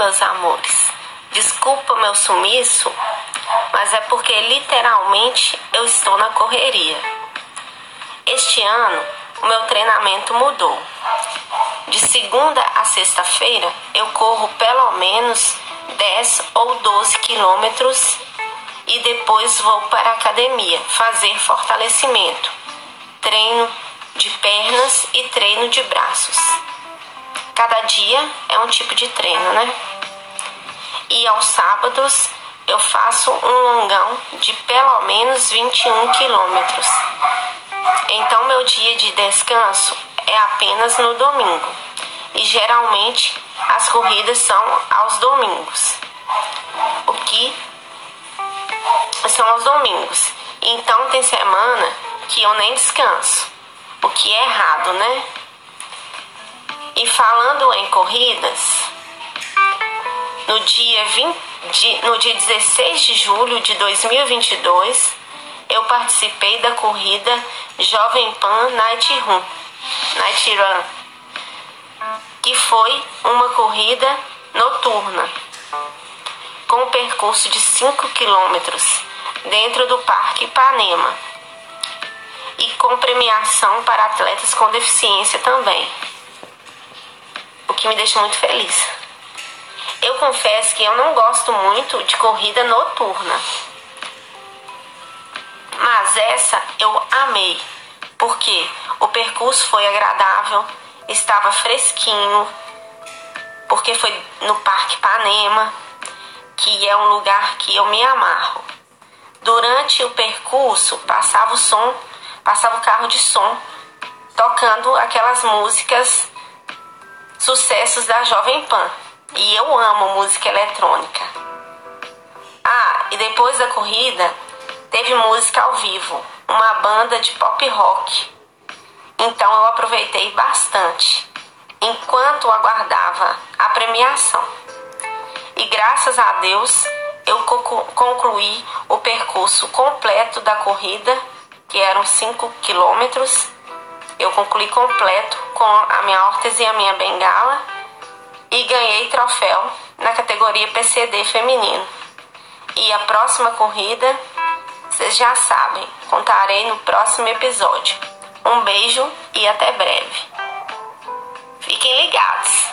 amores. Desculpa meu sumiço, mas é porque literalmente eu estou na correria. Este ano o meu treinamento mudou. De segunda a sexta-feira eu corro pelo menos 10 ou 12 quilômetros e depois vou para a academia fazer fortalecimento, treino de pernas e treino de braços. Cada dia é um tipo de treino, né? E aos sábados eu faço um longão de pelo menos 21 quilômetros. Então meu dia de descanso é apenas no domingo. E geralmente as corridas são aos domingos. O que são aos domingos. Então tem semana que eu nem descanso. O que é errado, né? E falando em corridas, no dia, 20, no dia 16 de julho de 2022, eu participei da corrida Jovem Pan Night Run, Night Run, que foi uma corrida noturna com um percurso de 5 quilômetros dentro do Parque Ipanema e com premiação para atletas com deficiência também, o que me deixa muito feliz. Eu confesso que eu não gosto muito de corrida noturna mas essa eu amei, porque o percurso foi agradável, estava fresquinho, porque foi no Parque Panema, que é um lugar que eu me amarro. Durante o percurso passava o som, passava o carro de som, tocando aquelas músicas sucessos da Jovem Pan. E eu amo música eletrônica. Ah, e depois da corrida teve música ao vivo, uma banda de pop rock. Então eu aproveitei bastante enquanto aguardava a premiação. E graças a Deus eu concluí o percurso completo da corrida, que eram 5 quilômetros. Eu concluí completo com a minha órtese e a minha bengala e ganhei troféu na categoria PCD feminino. E a próxima corrida vocês já sabem, contarei no próximo episódio. Um beijo e até breve. Fiquem ligados!